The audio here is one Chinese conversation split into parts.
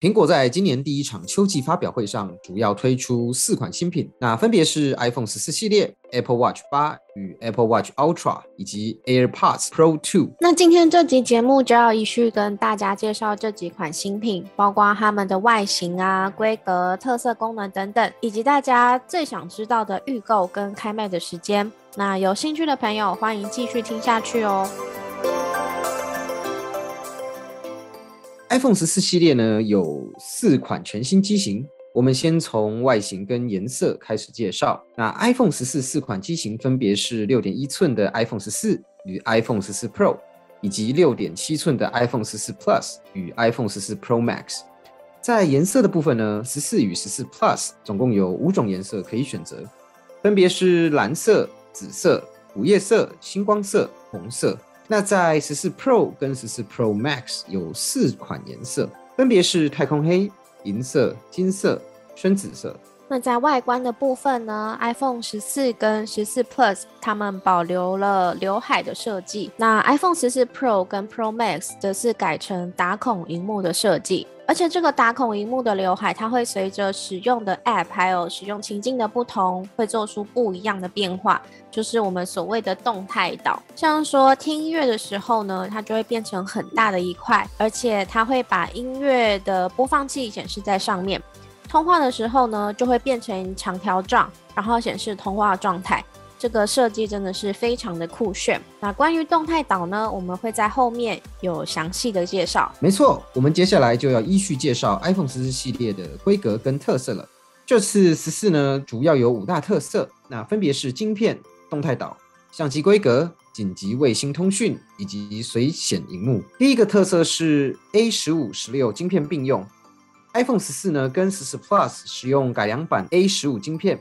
苹果在今年第一场秋季发表会上，主要推出四款新品，那分别是 iPhone 十四系列、Apple Watch 八与 Apple Watch Ultra 以及 AirPods Pro 2。那今天这集节目就要一续跟大家介绍这几款新品，包括它们的外形啊、规格、特色功能等等，以及大家最想知道的预购跟开卖的时间。那有兴趣的朋友，欢迎继续听下去哦。iPhone 十四系列呢有四款全新机型，我们先从外形跟颜色开始介绍。那 iPhone 十四四款机型分别是六点一寸的 iPhone 十四与 iPhone 十四 Pro，以及六点七寸的 iPhone 十四 Plus 与 iPhone 十四 Pro Max。在颜色的部分呢，十四与十四 Plus 总共有五种颜色可以选择，分别是蓝色、紫色、午夜色、星光色、红色。那在十四 Pro 跟十四 Pro Max 有四款颜色，分别是太空黑、银色、金色、深紫色。那在外观的部分呢，iPhone 十四跟十四 Plus 它们保留了刘海的设计，那 iPhone 十四 Pro 跟 Pro Max 则是改成打孔荧幕的设计。而且这个打孔荧幕的刘海，它会随着使用的 App 还有使用情境的不同，会做出不一样的变化，就是我们所谓的动态岛。像说听音乐的时候呢，它就会变成很大的一块，而且它会把音乐的播放器显示在上面。通话的时候呢，就会变成长条状，然后显示通话状态。这个设计真的是非常的酷炫。那关于动态岛呢，我们会在后面有详细的介绍。没错，我们接下来就要依序介绍 iPhone 十四系列的规格跟特色了。这次十四呢，主要有五大特色，那分别是晶片、动态岛、相机规格、紧急卫星通讯以及随显荧幕。第一个特色是 A 十五、十六晶片并用，iPhone 十四呢跟十四 Plus 使用改良版 A 十五晶片。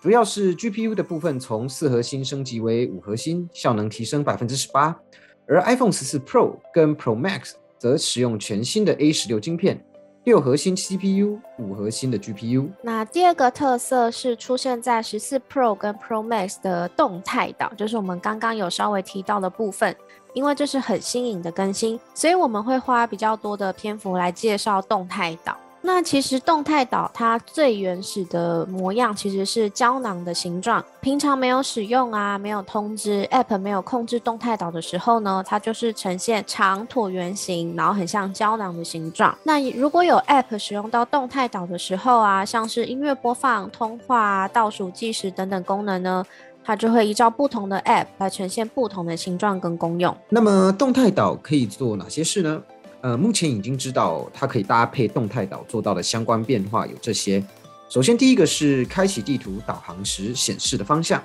主要是 GPU 的部分从四核心升级为五核心，效能提升百分之十八。而 iPhone 十四 Pro 跟 Pro Max 则使用全新的 A 十六晶片，六核心 CPU，五核心的 GPU。那第二个特色是出现在十四 Pro 跟 Pro Max 的动态岛，就是我们刚刚有稍微提到的部分。因为这是很新颖的更新，所以我们会花比较多的篇幅来介绍动态岛。那其实动态岛它最原始的模样其实是胶囊的形状，平常没有使用啊，没有通知 App 没有控制动态岛的时候呢，它就是呈现长椭圆形，然后很像胶囊的形状。那如果有 App 使用到动态岛的时候啊，像是音乐播放、通话、倒数计时等等功能呢，它就会依照不同的 App 来呈现不同的形状跟功用。那么动态岛可以做哪些事呢？呃，目前已经知道它可以搭配动态岛做到的相关变化有这些。首先，第一个是开启地图导航时显示的方向；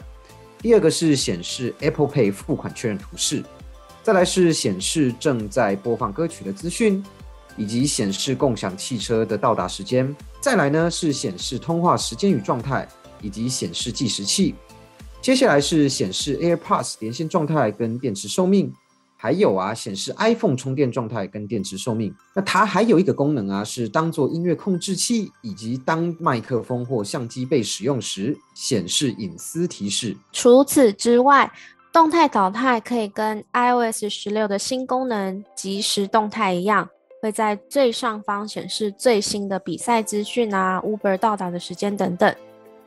第二个是显示 Apple Pay 付款确认图示；再来是显示正在播放歌曲的资讯，以及显示共享汽车的到达时间；再来呢是显示通话时间与状态，以及显示计时器。接下来是显示 AirPods 连线状态跟电池寿命。还有啊，显示 iPhone 充电状态跟电池寿命。那它还有一个功能啊，是当做音乐控制器，以及当麦克风或相机被使用时，显示隐私提示。除此之外，动态导态可以跟 iOS 十六的新功能即时动态一样，会在最上方显示最新的比赛资讯啊、Uber 到达的时间等等。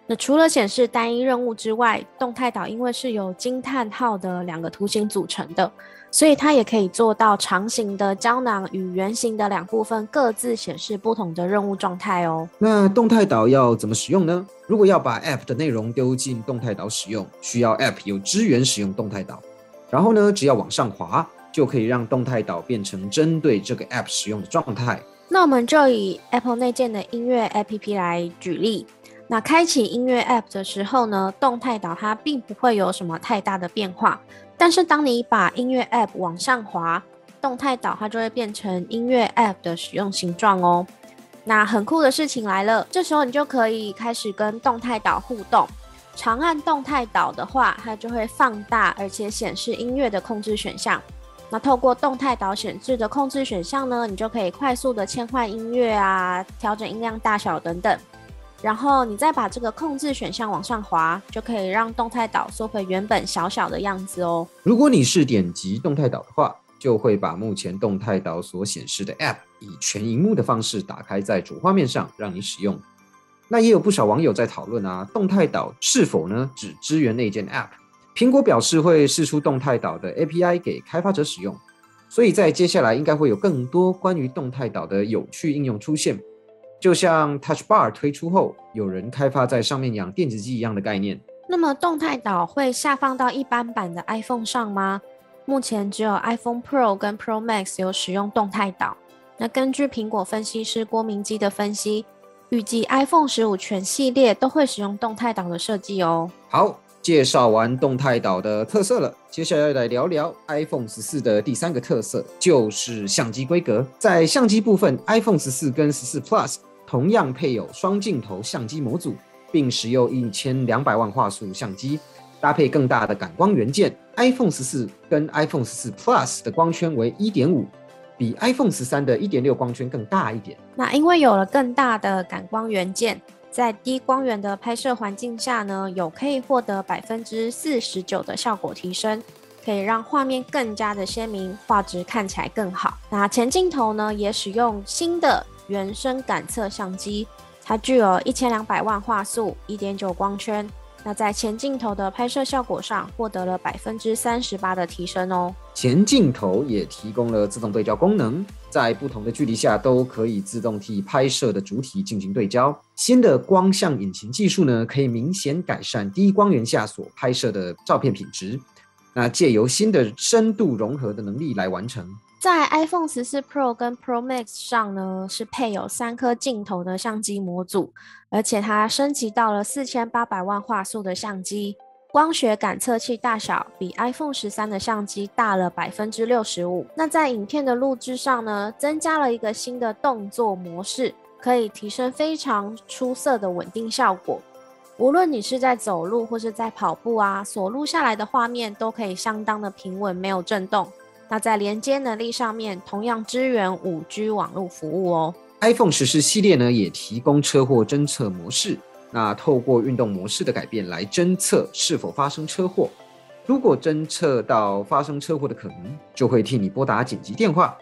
那除了显示单一任务之外，动态岛因为是由惊叹号的两个图形组成的。所以它也可以做到长形的胶囊与圆形的两部分各自显示不同的任务状态哦。那动态岛要怎么使用呢？如果要把 App 的内容丢进动态岛使用，需要 App 有支援使用动态岛。然后呢，只要往上滑，就可以让动态岛变成针对这个 App 使用的状态。那我们就以 Apple 内建的音乐 App 来举例。那开启音乐 App 的时候呢，动态岛它并不会有什么太大的变化。但是当你把音乐 App 往上滑，动态岛它就会变成音乐 App 的使用形状哦。那很酷的事情来了，这时候你就可以开始跟动态岛互动。长按动态岛的话，它就会放大而且显示音乐的控制选项。那透过动态岛显示的控制选项呢，你就可以快速的切换音乐啊，调整音量大小等等。然后你再把这个控制选项往上滑，就可以让动态岛缩回原本小小的样子哦。如果你是点击动态岛的话，就会把目前动态岛所显示的 App 以全荧幕的方式打开在主画面上，让你使用。那也有不少网友在讨论啊，动态岛是否呢只支援内建 App？苹果表示会释出动态岛的 API 给开发者使用，所以在接下来应该会有更多关于动态岛的有趣应用出现，就像 Touch Bar 推出后，有人开发在上面养电子鸡一样的概念。那么动态岛会下放到一般版的 iPhone 上吗？目前只有 iPhone Pro 跟 Pro Max 有使用动态岛。那根据苹果分析师郭明基的分析。预计 iPhone 十五全系列都会使用动态岛的设计哦。好，介绍完动态岛的特色了，接下来来聊聊 iPhone 十四的第三个特色，就是相机规格。在相机部分，iPhone 十四跟十四 Plus 同样配有双镜头相机模组，并使用一千两百万画素相机，搭配更大的感光元件。iPhone 十四跟 iPhone 十四 Plus 的光圈为一点五。比 iPhone 十三的一点六光圈更大一点。那因为有了更大的感光元件，在低光源的拍摄环境下呢，有可以获得百分之四十九的效果提升，可以让画面更加的鲜明，画质看起来更好。那前镜头呢，也使用新的原生感测相机，它具有一千两百万画素，一点九光圈。那在前镜头的拍摄效果上获得了百分之三十八的提升哦。前镜头也提供了自动对焦功能，在不同的距离下都可以自动替拍摄的主体进行对焦。新的光像引擎技术呢，可以明显改善低光源下所拍摄的照片品质。那借由新的深度融合的能力来完成。在 iPhone 十四 Pro 跟 Pro Max 上呢，是配有三颗镜头的相机模组，而且它升级到了四千八百万画素的相机，光学感测器大小比 iPhone 十三的相机大了百分之六十五。那在影片的录制上呢，增加了一个新的动作模式，可以提升非常出色的稳定效果。无论你是在走路或是在跑步啊，所录下来的画面都可以相当的平稳，没有震动。那在连接能力上面，同样支援五 G 网络服务哦。iPhone 十四系列呢，也提供车祸侦测模式。那透过运动模式的改变来侦测是否发生车祸。如果侦测到发生车祸的可能，就会替你拨打紧急电话。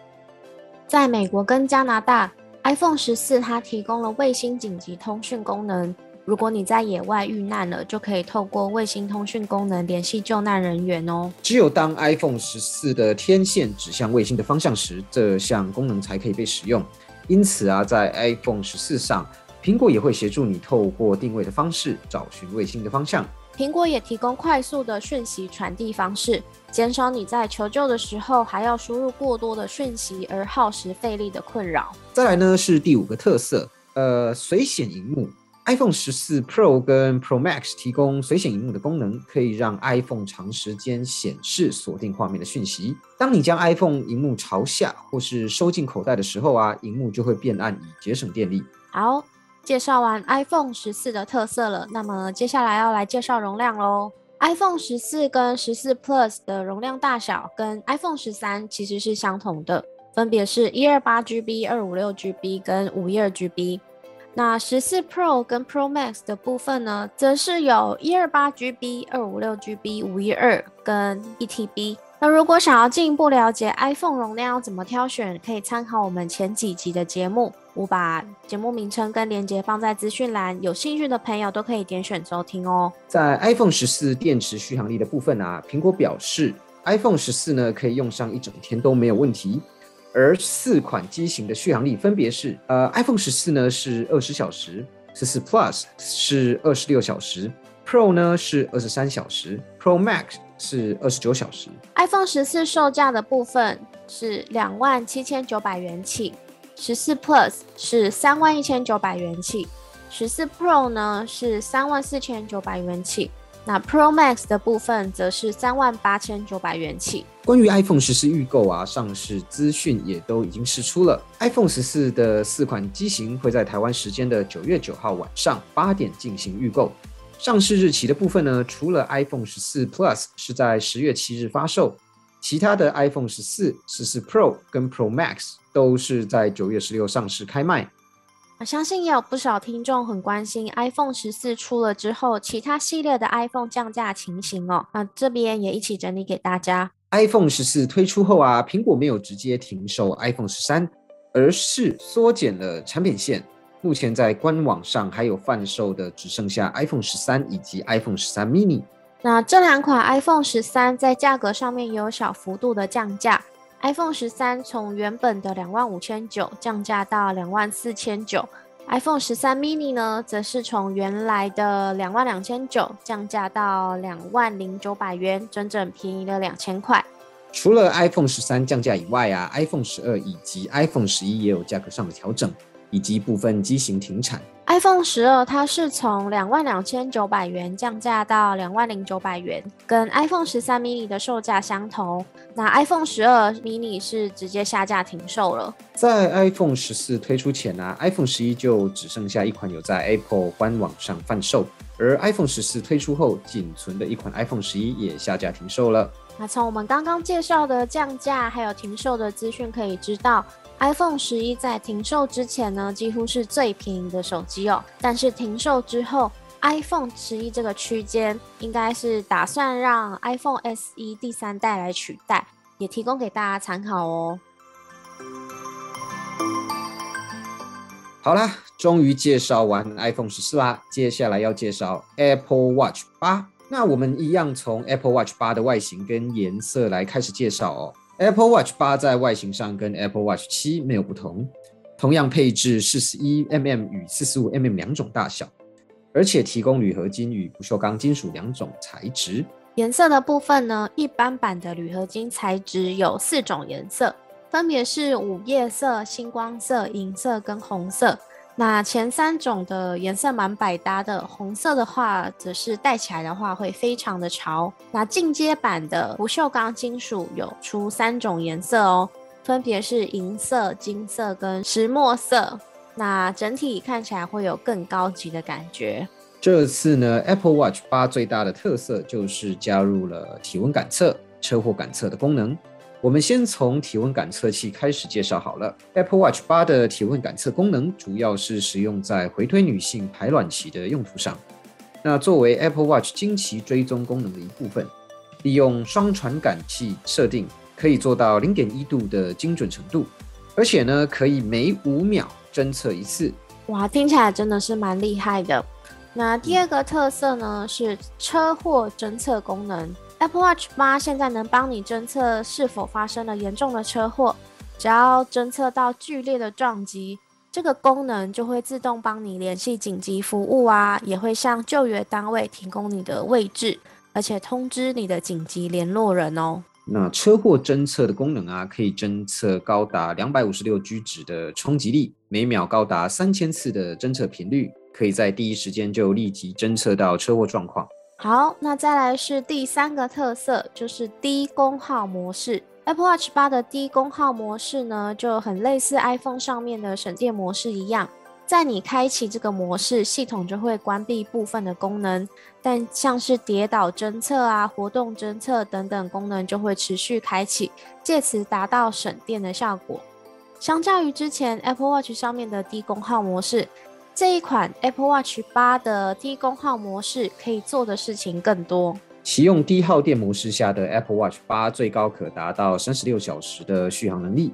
在美国跟加拿大，iPhone 十四它提供了卫星紧急通讯功能。如果你在野外遇难了，就可以透过卫星通讯功能联系救难人员哦。只有当 iPhone 十四的天线指向卫星的方向时，这项功能才可以被使用。因此啊，在 iPhone 十四上，苹果也会协助你透过定位的方式找寻卫星的方向。苹果也提供快速的讯息传递方式，减少你在求救的时候还要输入过多的讯息而耗时费力的困扰。再来呢，是第五个特色，呃，随显荧幕。iPhone 十四 Pro 跟 Pro Max 提供随显荧幕的功能，可以让 iPhone 长时间显示锁定画面的讯息。当你将 iPhone 荧幕朝下或是收进口袋的时候啊，荧幕就会变暗，以节省电力。好，介绍完 iPhone 十四的特色了，那么接下来要来介绍容量喽。iPhone 十四跟十四 Plus 的容量大小跟 iPhone 十三其实是相同的，分别是一二八 GB、二五六 GB 跟五一二 GB。那十四 Pro 跟 Pro Max 的部分呢，则是有一二八 GB、二五六 GB、五一二跟一 TB。那如果想要进一步了解 iPhone 容量要怎么挑选，可以参考我们前几集的节目，我把节目名称跟链接放在资讯栏，有兴趣的朋友都可以点选收听哦。在 iPhone 十四电池续航力的部分啊，苹果表示 iPhone 十四呢可以用上一整天都没有问题。而四款机型的续航力分别是：呃，iPhone 十四呢是二十小时，十四 Plus 是二十六小时，Pro 呢是二十三小时，Pro Max 是二十九小时。iPhone 十四售价的部分是两万七千九百元起，十四 Plus 是三万一千九百元起，十四 Pro 呢是三万四千九百元起。那 Pro Max 的部分则是三万八千九百元起。关于 iPhone 十四预购啊，上市资讯也都已经释出了。iPhone 十四的四款机型会在台湾时间的九月九号晚上八点进行预购。上市日期的部分呢，除了 iPhone 十四 Plus 是在十月七日发售，其他的 iPhone 十四、十四 Pro 跟 Pro Max 都是在九月十六上市开卖。我相信也有不少听众很关心 iPhone 十四出了之后，其他系列的 iPhone 降价情形哦。那这边也一起整理给大家。iPhone 十四推出后啊，苹果没有直接停售 iPhone 十三，而是缩减了产品线。目前在官网上还有贩售的，只剩下 iPhone 十三以及 iPhone 十三 mini。那这两款 iPhone 十三在价格上面也有小幅度的降价，iPhone 十三从原本的两万五千九降价到两万四千九，iPhone 十三 mini 呢，则是从原来的两万两千九降价到两万零九百元，整整便宜了两千块。除了 iPhone 十三降价以外啊，iPhone 十二以及 iPhone 十一也有价格上的调整。以及部分机型停产。iPhone 十二它是从两万两千九百元降价到两万零九百元，跟 iPhone 十三 mini 的售价相同。那 iPhone 十二 mini 是直接下架停售了。在 iPhone 十四推出前呢，iPhone 十一就只剩下一款有在 Apple 官网上贩售，而 iPhone 十四推出后，仅存的一款 iPhone 十一也下架停售了。那从我们刚刚介绍的降价还有停售的资讯可以知道。iPhone 十一在停售之前呢，几乎是最便宜的手机哦。但是停售之后，iPhone 十一这个区间应该是打算让 iPhone SE 第三代来取代，也提供给大家参考哦。好啦，终于介绍完 iPhone 十四啦，接下来要介绍 Apple Watch 八。那我们一样从 Apple Watch 八的外形跟颜色来开始介绍哦。Apple Watch 八在外形上跟 Apple Watch 七没有不同，同样配置四十一 mm 与四十五 mm 两种大小，而且提供铝合金与不锈钢金属两种材质。颜色的部分呢，一般版的铝合金材质有四种颜色，分别是午夜色、星光色、银色跟红色。那前三种的颜色蛮百搭的，红色的话则是戴起来的话会非常的潮。那进阶版的不锈钢金属有出三种颜色哦，分别是银色、金色跟石墨色。那整体看起来会有更高级的感觉。这次呢，Apple Watch 八最大的特色就是加入了体温感测、车祸感测的功能。我们先从体温感测器开始介绍好了。Apple Watch 八的体温感测功能主要是使用在回推女性排卵期的用途上。那作为 Apple Watch 经期追踪功能的一部分，利用双传感器设定，可以做到零点一度的精准程度，而且呢，可以每五秒侦测一次。哇，听起来真的是蛮厉害的。那第二个特色呢，是车祸侦测功能。Apple Watch 八现在能帮你侦测是否发生了严重的车祸，只要侦测到剧烈的撞击，这个功能就会自动帮你联系紧急服务啊，也会向救援单位提供你的位置，而且通知你的紧急联络人哦。那车祸侦测的功能啊，可以侦测高达两百五十六 G 值的冲击力，每秒高达三千次的侦测频率，可以在第一时间就立即侦测到车祸状况。好，那再来是第三个特色，就是低功耗模式。Apple Watch 八的低功耗模式呢，就很类似 iPhone 上面的省电模式一样，在你开启这个模式，系统就会关闭部分的功能，但像是跌倒侦测啊、活动侦测等等功能就会持续开启，借此达到省电的效果。相较于之前 Apple Watch 上面的低功耗模式。这一款 Apple Watch 八的低功耗模式可以做的事情更多。启用低耗电模式下的 Apple Watch 八最高可达到三十六小时的续航能力。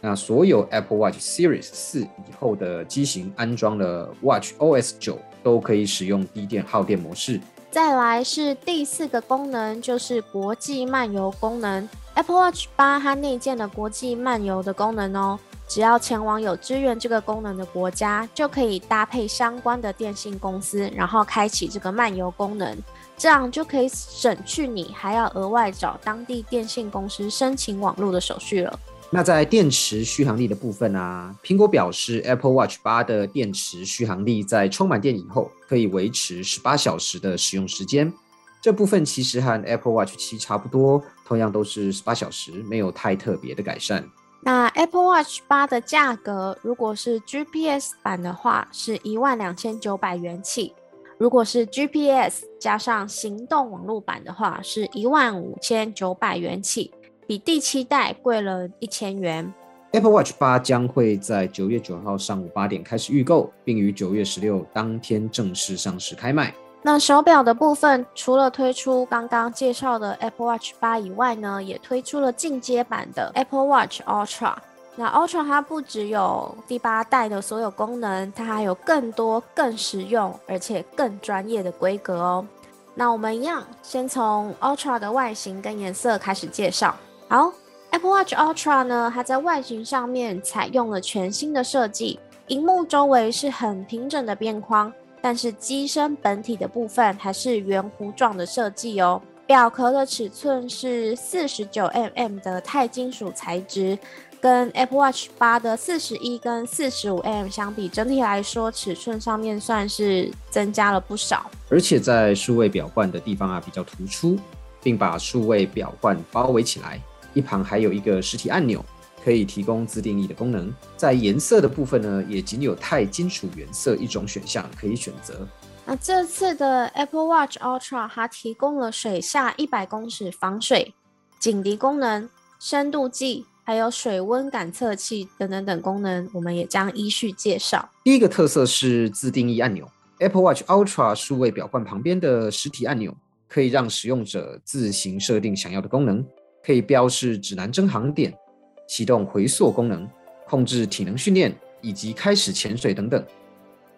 那所有 Apple Watch Series 四以后的机型安装了 Watch OS 九都可以使用低电耗电模式。再来是第四个功能，就是国际漫游功能。Apple Watch 八它内建了国际漫游的功能哦。只要前往有支援这个功能的国家，就可以搭配相关的电信公司，然后开启这个漫游功能，这样就可以省去你还要额外找当地电信公司申请网络的手续了。那在电池续航力的部分啊，苹果表示 Apple Watch 八的电池续航力在充满电以后可以维持十八小时的使用时间。这部分其实和 Apple Watch 七差不多，同样都是十八小时，没有太特别的改善。那 Apple Watch 八的价格，如果是 GPS 版的话，是一万两千九百元起；如果是 GPS 加上行动网络版的话，是一万五千九百元起，比第七代贵了一千元。Apple Watch 八将会在九月九号上午八点开始预购，并于九月十六当天正式上市开卖。那手表的部分，除了推出刚刚介绍的 Apple Watch 八以外呢，也推出了进阶版的 Apple Watch Ultra。那 Ultra 它不只有第八代的所有功能，它还有更多更实用而且更专业的规格哦。那我们一样，先从 Ultra 的外形跟颜色开始介绍。好，Apple Watch Ultra 呢，它在外形上面采用了全新的设计，荧幕周围是很平整的边框。但是机身本体的部分还是圆弧状的设计哦。表壳的尺寸是四十九 mm 的钛金属材质，跟 Apple Watch 八的四十一跟四十五 mm 相比，整体来说尺寸上面算是增加了不少。而且在数位表冠的地方啊比较突出，并把数位表冠包围起来，一旁还有一个实体按钮。可以提供自定义的功能，在颜色的部分呢，也仅有钛金属原色一种选项可以选择。那这次的 Apple Watch Ultra 它提供了水下一百公尺防水、警笛功能、深度计，还有水温感测器等等等功能，我们也将依序介绍。第一个特色是自定义按钮，Apple Watch Ultra 数位表冠旁边的实体按钮，可以让使用者自行设定想要的功能，可以标示指南针航点。启动回溯功能，控制体能训练以及开始潜水等等，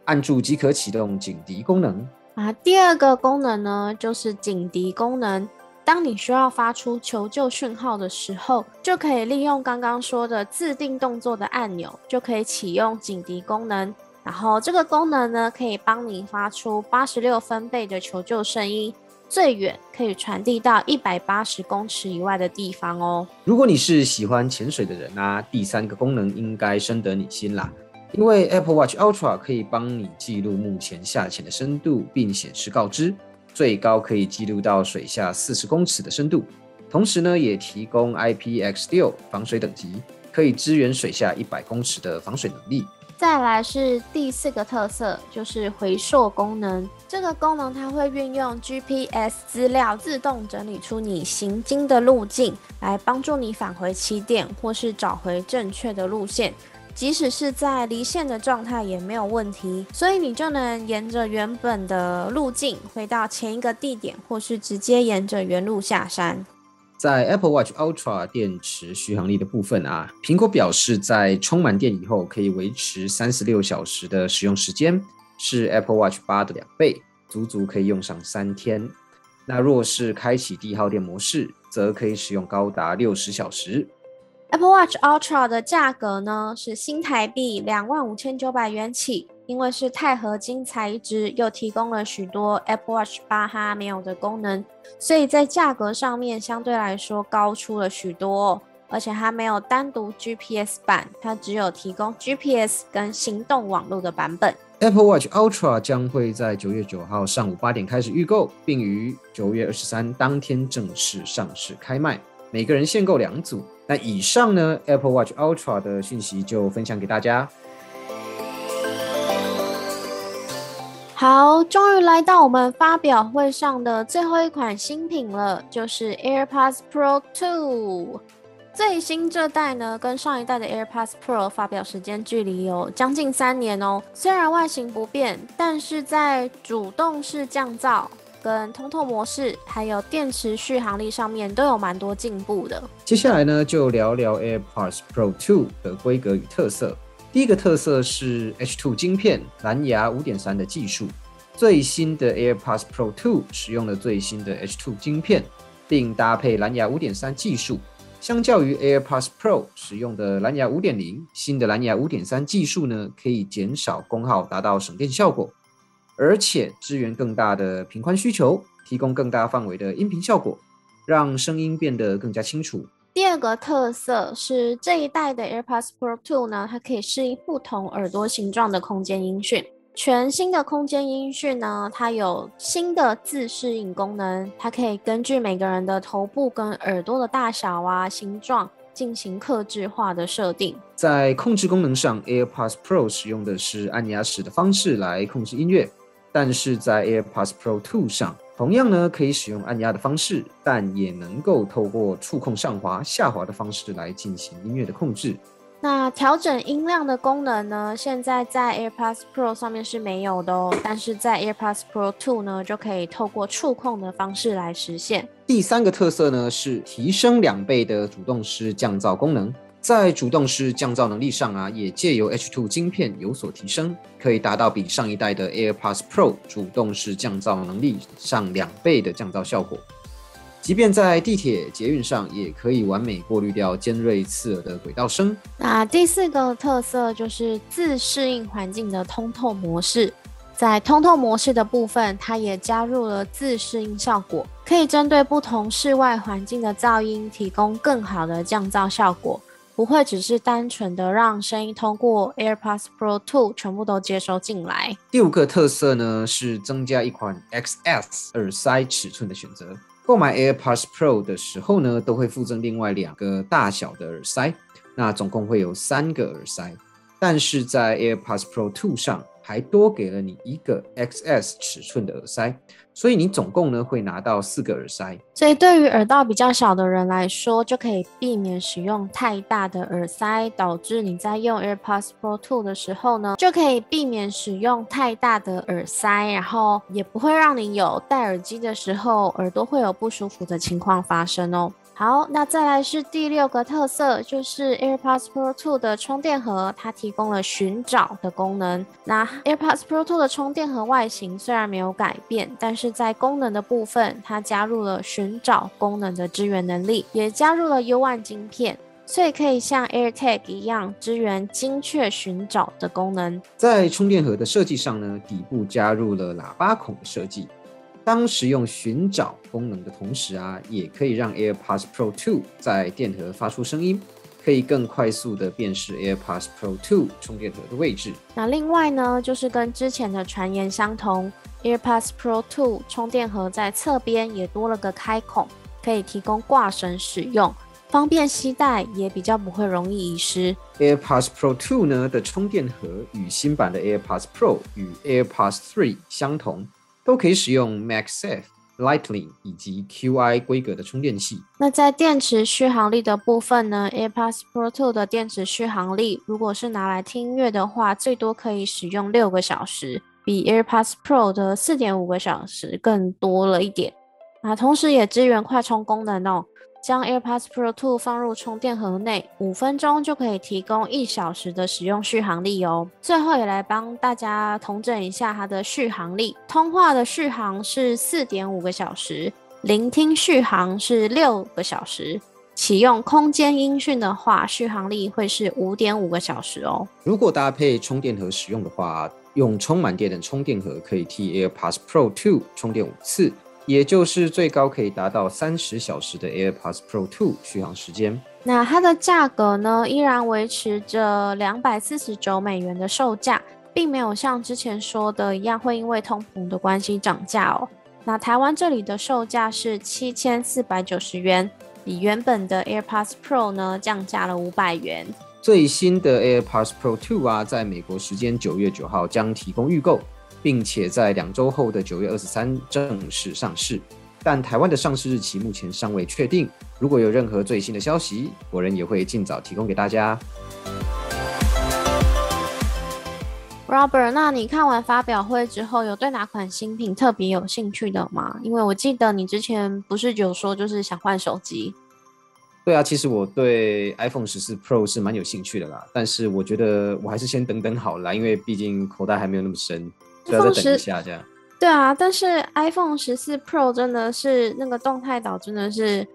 按住即可启动警笛功能。啊，第二个功能呢，就是警笛功能。当你需要发出求救讯号的时候，就可以利用刚刚说的自定动作的按钮，就可以启用警笛功能。然后这个功能呢，可以帮你发出八十六分贝的求救声音。最远可以传递到一百八十公尺以外的地方哦。如果你是喜欢潜水的人啊，第三个功能应该深得你心啦。因为 Apple Watch Ultra 可以帮你记录目前下潜的深度，并显示告知，最高可以记录到水下四十公尺的深度。同时呢，也提供 IPX6 防水等级，可以支援水下一百公尺的防水能力。再来是第四个特色，就是回溯功能。这个功能它会运用 GPS 资料，自动整理出你行经的路径，来帮助你返回起点，或是找回正确的路线。即使是在离线的状态也没有问题，所以你就能沿着原本的路径回到前一个地点，或是直接沿着原路下山。在 Apple Watch Ultra 电池续航力的部分啊，苹果表示，在充满电以后可以维持三十六小时的使用时间，是 Apple Watch 八的两倍，足足可以用上三天。那若是开启低耗电模式，则可以使用高达六十小时。Apple Watch Ultra 的价格呢是新台币两万五千九百元起。因为是钛合金材质，又提供了许多 Apple Watch 八哈没有的功能，所以在价格上面相对来说高出了许多。而且它没有单独 GPS 版，它只有提供 GPS 跟行动网络的版本。Apple Watch Ultra 将会在九月九号上午八点开始预购，并于九月二十三当天正式上市开卖，每个人限购两组。那以上呢，Apple Watch Ultra 的讯息就分享给大家。好，终于来到我们发表会上的最后一款新品了，就是 AirPods Pro 2。最新这代呢，跟上一代的 AirPods Pro 发表时间距离有将近三年哦。虽然外形不变，但是在主动式降噪、跟通透模式，还有电池续航力上面都有蛮多进步的。接下来呢，就聊聊 AirPods Pro 2的规格与特色。第一个特色是 H2 晶片蓝牙5.3的技术，最新的 AirPods Pro 2使用了最新的 H2 晶片，并搭配蓝牙5.3技术。相较于 AirPods Pro 使用的蓝牙5.0，新的蓝牙5.3技术呢，可以减少功耗，达到省电效果，而且支援更大的频宽需求，提供更大范围的音频效果，让声音变得更加清楚。第二个特色是这一代的 AirPods Pro 2呢，它可以适应不同耳朵形状的空间音讯。全新的空间音讯呢，它有新的自适应功能，它可以根据每个人的头部跟耳朵的大小啊、形状进行克制化的设定。在控制功能上，AirPods Pro 使用的是按压式的方式来控制音乐，但是在 AirPods Pro 2上。同样呢，可以使用按压的方式，但也能够透过触控上滑、下滑的方式来进行音乐的控制。那调整音量的功能呢？现在在 AirPods Pro 上面是没有的哦，但是在 AirPods Pro 2呢，就可以透过触控的方式来实现。第三个特色呢是提升两倍的主动式降噪功能，在主动式降噪能力上啊，也借由 H2 晶片有所提升，可以达到比上一代的 AirPods Pro 主动式降噪能力上两倍的降噪效果。即便在地铁、捷运上，也可以完美过滤掉尖锐刺耳的轨道声。那第四个特色就是自适应环境的通透模式。在通透模式的部分，它也加入了自适应效果，可以针对不同室外环境的噪音提供更好的降噪效果，不会只是单纯的让声音通过 AirPods Pro 2全部都接收进来。第五个特色呢，是增加一款 XS 耳塞尺寸的选择。购买 AirPods Pro 的时候呢，都会附赠另外两个大小的耳塞，那总共会有三个耳塞。但是在 AirPods Pro 2上，还多给了你一个 XS 尺寸的耳塞，所以你总共呢会拿到四个耳塞。所以对于耳道比较小的人来说，就可以避免使用太大的耳塞，导致你在用 AirPods Pro 2的时候呢，就可以避免使用太大的耳塞，然后也不会让你有戴耳机的时候耳朵会有不舒服的情况发生哦。好，那再来是第六个特色，就是 AirPods Pro 2的充电盒，它提供了寻找的功能。那 AirPods Pro 2的充电盒外形虽然没有改变，但是在功能的部分，它加入了寻找功能的支援能力，也加入了 U1 晶片，所以可以像 AirTag 一样支援精确寻找的功能。在充电盒的设计上呢，底部加入了喇叭孔的设计。当使用寻找功能的同时啊，也可以让 AirPods Pro 2在电盒发出声音，可以更快速的辨识 AirPods Pro 2充电盒的位置。那另外呢，就是跟之前的传言相同，AirPods Pro 2充电盒在侧边也多了个开孔，可以提供挂绳使用，方便携带，也比较不会容易遗失。AirPods Pro 2呢的充电盒与新版的 AirPods Pro 与 AirPods 3相同。都可以使用 MagSafe、Lightning 以及 Qi 规格的充电器。那在电池续航力的部分呢？AirPods Pro 2的电池续航力，如果是拿来听音乐的话，最多可以使用六个小时，比 AirPods Pro 的四点五个小时更多了一点。啊，同时也支援快充功能哦。将 AirPods Pro 2放入充电盒内，五分钟就可以提供一小时的使用续航力哦。最后也来帮大家统整一下它的续航力：通话的续航是四点五个小时，聆听续航是六个小时，启用空间音讯的话，续航力会是五点五个小时哦。如果搭配充电盒使用的话，用充满电的充电盒可以替 AirPods Pro 2充电五次。也就是最高可以达到三十小时的 AirPods Pro 2续航时间。那它的价格呢，依然维持着两百四十九美元的售价，并没有像之前说的一样会因为通膨的关系涨价哦。那台湾这里的售价是七千四百九十元，比原本的 AirPods Pro 呢降价了五百元。最新的 AirPods Pro 2啊，在美国时间九月九号将提供预购。并且在两周后的九月二十三正式上市，但台湾的上市日期目前尚未确定。如果有任何最新的消息，我人也会尽早提供给大家。Robert，那你看完发表会之后，有对哪款新品特别有兴趣的吗？因为我记得你之前不是有说就是想换手机。对啊，其实我对 iPhone 十四 Pro 是蛮有兴趣的啦，但是我觉得我还是先等等好了，因为毕竟口袋还没有那么深。再等一下，这样。对啊，但是 iPhone 十四 Pro 真的是那个动态岛，真的是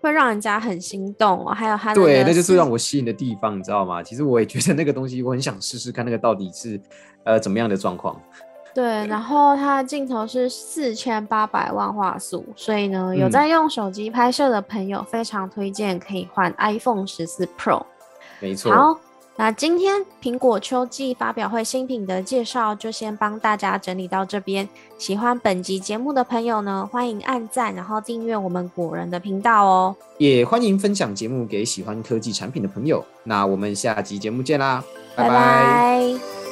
会让人家很心动哦。还有它，对，那就是让我吸引的地方，你知道吗？其实我也觉得那个东西，我很想试试看，那个到底是呃怎么样的状况。对，然后它的镜头是四千八百万画素，所以呢，有在用手机拍摄的朋友，非常推荐可以换 iPhone 十四 Pro。没错。好。那今天苹果秋季发表会新品的介绍就先帮大家整理到这边。喜欢本集节目的朋友呢，欢迎按赞，然后订阅我们果仁的频道哦。也欢迎分享节目给喜欢科技产品的朋友。那我们下集节目见啦，拜拜。